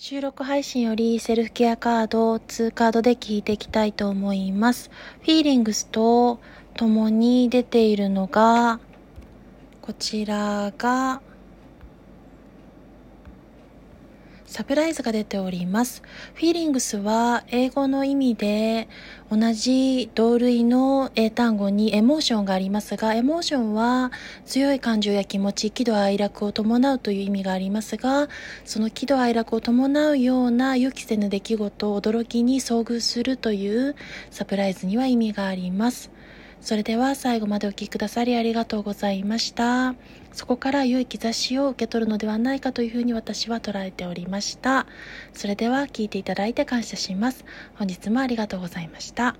収録配信よりセルフケアカードを2カードで聞いていきたいと思います。フィーリングスと共に出ているのが、こちらが、サプライズが出ております。フィーリングスは英語の意味で同じ同類の英単語にエモーションがありますが、エモーションは強い感情や気持ち、喜怒哀楽を伴うという意味がありますが、その喜怒哀楽を伴うような予期せぬ出来事、驚きに遭遇するというサプライズには意味があります。それでは最後までお聴きくださりありがとうございました。そこから良い兆しを受け取るのではないかというふうに私は捉えておりました。それでは聞いていただいて感謝します。本日もありがとうございました。